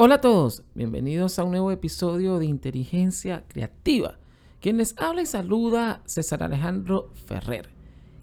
Hola a todos, bienvenidos a un nuevo episodio de Inteligencia Creativa. Quien les habla y saluda César Alejandro Ferrer.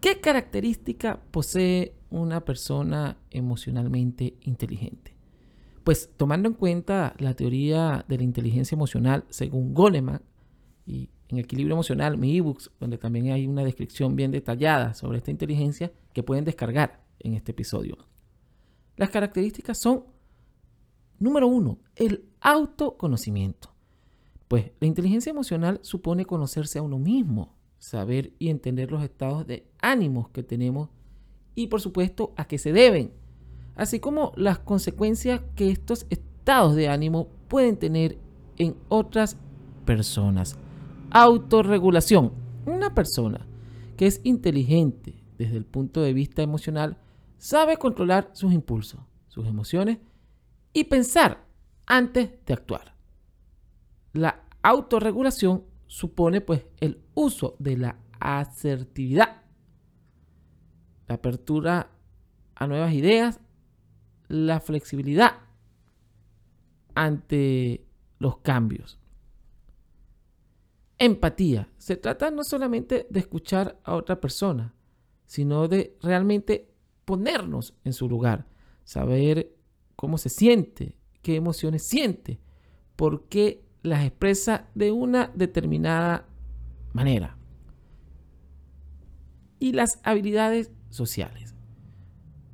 ¿Qué característica posee una persona emocionalmente inteligente? Pues tomando en cuenta la teoría de la inteligencia emocional según Goleman y en Equilibrio Emocional, mi ebooks, donde también hay una descripción bien detallada sobre esta inteligencia que pueden descargar en este episodio. Las características son Número uno, el autoconocimiento. Pues la inteligencia emocional supone conocerse a uno mismo, saber y entender los estados de ánimos que tenemos y por supuesto a qué se deben, así como las consecuencias que estos estados de ánimo pueden tener en otras personas. Autorregulación. Una persona que es inteligente desde el punto de vista emocional sabe controlar sus impulsos, sus emociones y pensar antes de actuar. La autorregulación supone pues el uso de la asertividad, la apertura a nuevas ideas, la flexibilidad ante los cambios. Empatía. Se trata no solamente de escuchar a otra persona, sino de realmente ponernos en su lugar, saber cómo se siente, qué emociones siente, por qué las expresa de una determinada manera. Y las habilidades sociales.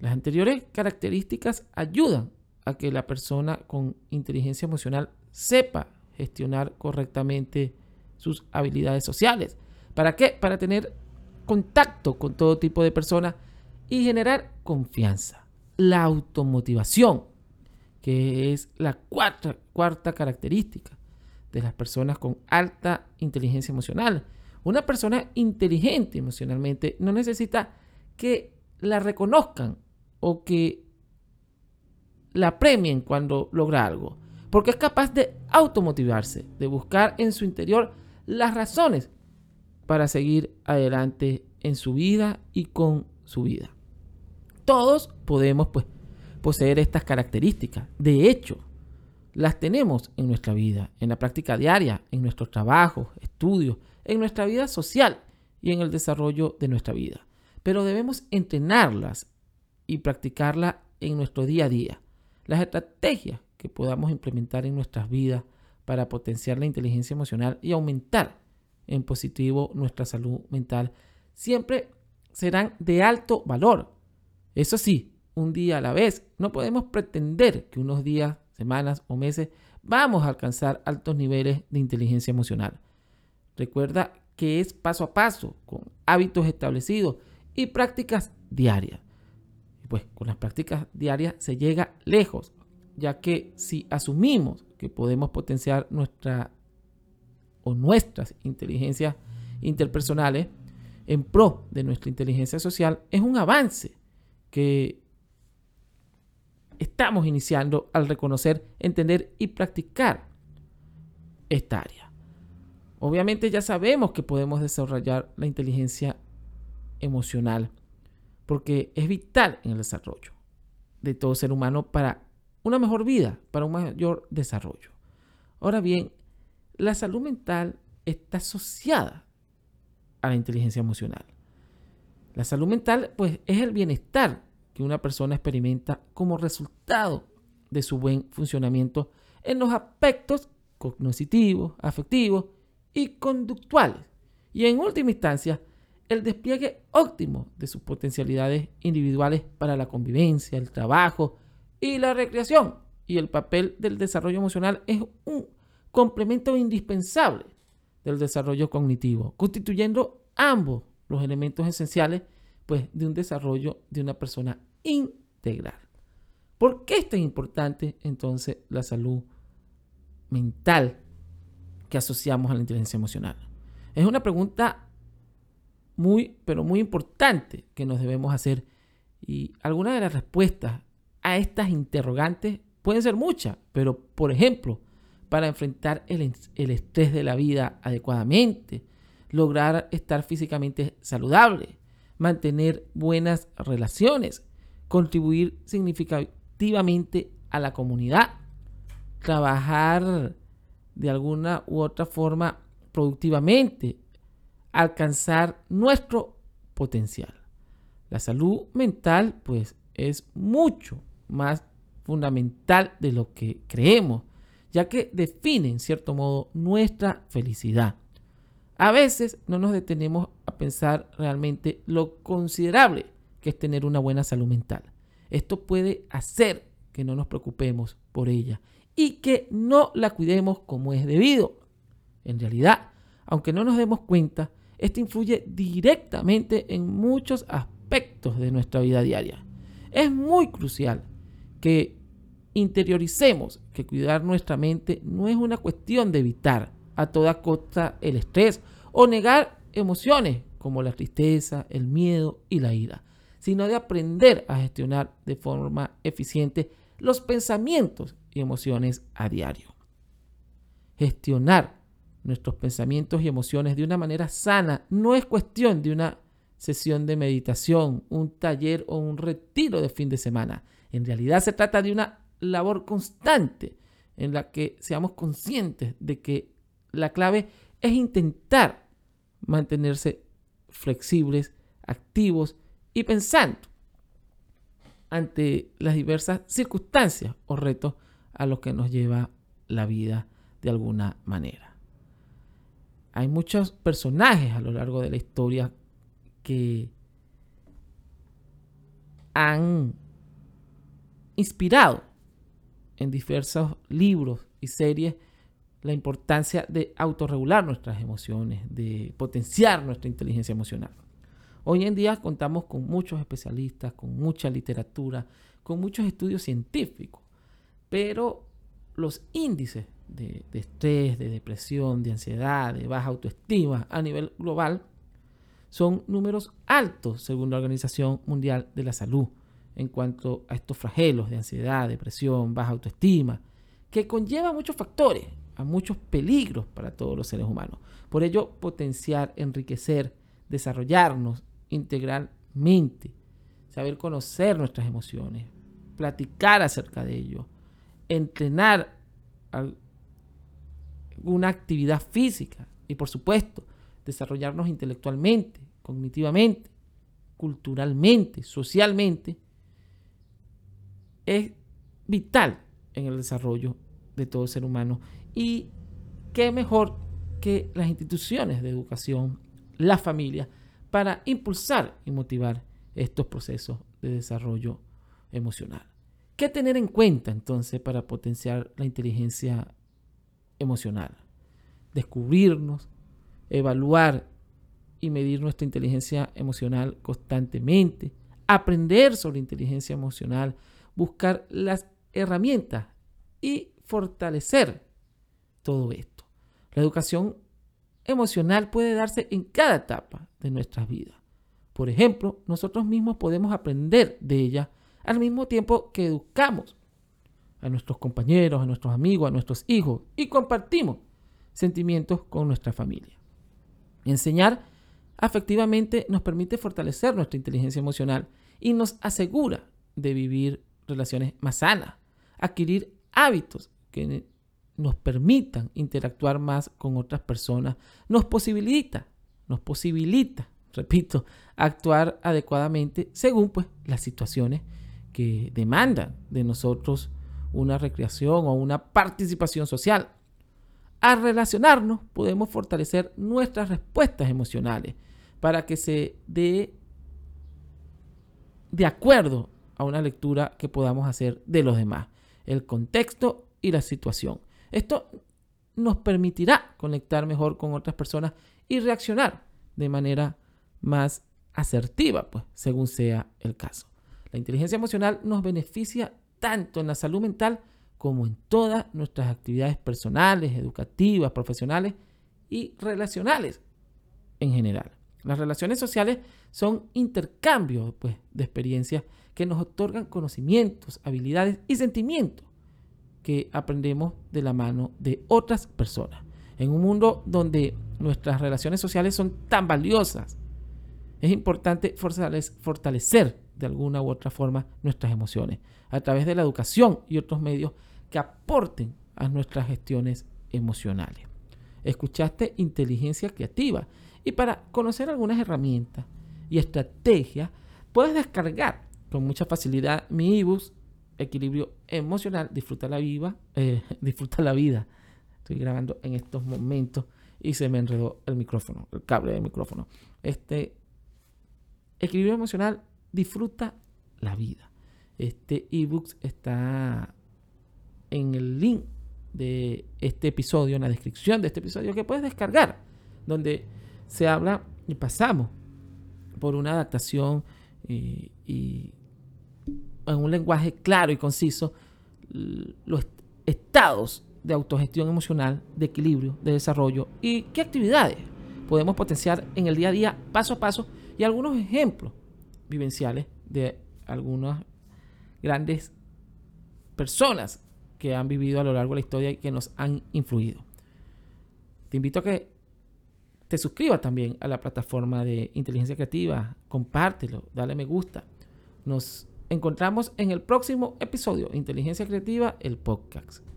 Las anteriores características ayudan a que la persona con inteligencia emocional sepa gestionar correctamente sus habilidades sociales. ¿Para qué? Para tener contacto con todo tipo de personas y generar confianza. La automotivación que es la cuarta, cuarta característica de las personas con alta inteligencia emocional. Una persona inteligente emocionalmente no necesita que la reconozcan o que la premien cuando logra algo, porque es capaz de automotivarse, de buscar en su interior las razones para seguir adelante en su vida y con su vida. Todos podemos pues poseer estas características. De hecho, las tenemos en nuestra vida, en la práctica diaria, en nuestros trabajos, estudios, en nuestra vida social y en el desarrollo de nuestra vida. Pero debemos entrenarlas y practicarlas en nuestro día a día. Las estrategias que podamos implementar en nuestras vidas para potenciar la inteligencia emocional y aumentar en positivo nuestra salud mental siempre serán de alto valor. Eso sí, un día a la vez. No podemos pretender que unos días, semanas o meses vamos a alcanzar altos niveles de inteligencia emocional. Recuerda que es paso a paso, con hábitos establecidos y prácticas diarias. Pues con las prácticas diarias se llega lejos, ya que si asumimos que podemos potenciar nuestra o nuestras inteligencias interpersonales en pro de nuestra inteligencia social, es un avance que estamos iniciando al reconocer, entender y practicar esta área. Obviamente ya sabemos que podemos desarrollar la inteligencia emocional porque es vital en el desarrollo de todo ser humano para una mejor vida, para un mayor desarrollo. Ahora bien, la salud mental está asociada a la inteligencia emocional. La salud mental pues es el bienestar que una persona experimenta como resultado de su buen funcionamiento en los aspectos cognitivos, afectivos y conductuales. Y en última instancia, el despliegue óptimo de sus potencialidades individuales para la convivencia, el trabajo y la recreación. Y el papel del desarrollo emocional es un complemento indispensable del desarrollo cognitivo, constituyendo ambos los elementos esenciales pues, de un desarrollo de una persona integral. ¿Por qué es tan importante entonces la salud mental que asociamos a la inteligencia emocional? Es una pregunta muy, pero muy importante que nos debemos hacer. Y algunas de las respuestas a estas interrogantes pueden ser muchas, pero por ejemplo, para enfrentar el, el estrés de la vida adecuadamente, lograr estar físicamente saludable, mantener buenas relaciones, contribuir significativamente a la comunidad, trabajar de alguna u otra forma productivamente, alcanzar nuestro potencial. La salud mental pues es mucho más fundamental de lo que creemos, ya que define en cierto modo nuestra felicidad. A veces no nos detenemos a pensar realmente lo considerable que es tener una buena salud mental. Esto puede hacer que no nos preocupemos por ella y que no la cuidemos como es debido. En realidad, aunque no nos demos cuenta, esto influye directamente en muchos aspectos de nuestra vida diaria. Es muy crucial que interioricemos que cuidar nuestra mente no es una cuestión de evitar a toda costa el estrés o negar emociones como la tristeza, el miedo y la ira, sino de aprender a gestionar de forma eficiente los pensamientos y emociones a diario. Gestionar nuestros pensamientos y emociones de una manera sana no es cuestión de una sesión de meditación, un taller o un retiro de fin de semana. En realidad se trata de una labor constante en la que seamos conscientes de que la clave es intentar mantenerse flexibles, activos y pensando ante las diversas circunstancias o retos a los que nos lleva la vida de alguna manera. Hay muchos personajes a lo largo de la historia que han inspirado en diversos libros y series la importancia de autorregular nuestras emociones, de potenciar nuestra inteligencia emocional. Hoy en día contamos con muchos especialistas, con mucha literatura, con muchos estudios científicos, pero los índices de, estrés, de depresión, de ansiedad, de baja autoestima a nivel global son números altos según la Organización Mundial de la Salud en cuanto a estos flagelos de ansiedad, depresión, baja autoestima, que conlleva muchos factores, a muchos peligros para todos los seres humanos. Por ello, potenciar, enriquecer, desarrollarnos integralmente, saber conocer nuestras emociones, platicar acerca de ello, entrenar una actividad física y por supuesto desarrollarnos intelectualmente, cognitivamente, culturalmente, socialmente, es vital en el desarrollo de todo ser humano. Y qué mejor que las instituciones de educación, la familia, para impulsar y motivar estos procesos de desarrollo emocional. ¿Qué tener en cuenta entonces para potenciar la inteligencia emocional? Descubrirnos, evaluar y medir nuestra inteligencia emocional constantemente, aprender sobre inteligencia emocional, buscar las herramientas y fortalecer todo esto. La educación emocional puede darse en cada etapa de nuestras vidas. Por ejemplo, nosotros mismos podemos aprender de ella al mismo tiempo que educamos a nuestros compañeros, a nuestros amigos, a nuestros hijos y compartimos sentimientos con nuestra familia. Enseñar afectivamente nos permite fortalecer nuestra inteligencia emocional y nos asegura de vivir relaciones más sanas, adquirir hábitos que nos permitan interactuar más con otras personas, nos posibilita, nos posibilita, repito, actuar adecuadamente según pues las situaciones que demandan de nosotros una recreación o una participación social. Al relacionarnos podemos fortalecer nuestras respuestas emocionales para que se dé de acuerdo a una lectura que podamos hacer de los demás, el contexto y la situación. Esto nos permitirá conectar mejor con otras personas y reaccionar de manera más asertiva, pues, según sea el caso. La inteligencia emocional nos beneficia tanto en la salud mental como en todas nuestras actividades personales, educativas, profesionales y relacionales en general. Las relaciones sociales son intercambios pues, de experiencias que nos otorgan conocimientos, habilidades y sentimientos que aprendemos de la mano de otras personas. En un mundo donde nuestras relaciones sociales son tan valiosas, es importante fortalecer de alguna u otra forma nuestras emociones a través de la educación y otros medios que aporten a nuestras gestiones emocionales. Escuchaste inteligencia creativa y para conocer algunas herramientas y estrategias puedes descargar con mucha facilidad mi ebook Equilibrio Emocional, Disfruta la Vida, eh, Disfruta la Vida. Estoy grabando en estos momentos y se me enredó el micrófono, el cable del micrófono. Este Equilibrio Emocional, Disfruta la Vida. Este ebook está en el link de este episodio, en la descripción de este episodio que puedes descargar, donde se habla y pasamos por una adaptación eh, y en un lenguaje claro y conciso los estados de autogestión emocional, de equilibrio, de desarrollo y qué actividades podemos potenciar en el día a día, paso a paso, y algunos ejemplos vivenciales de algunas grandes personas que han vivido a lo largo de la historia y que nos han influido. Te invito a que te suscribas también a la plataforma de inteligencia creativa, compártelo, dale me gusta. Nos encontramos en el próximo episodio, Inteligencia Creativa, el podcast.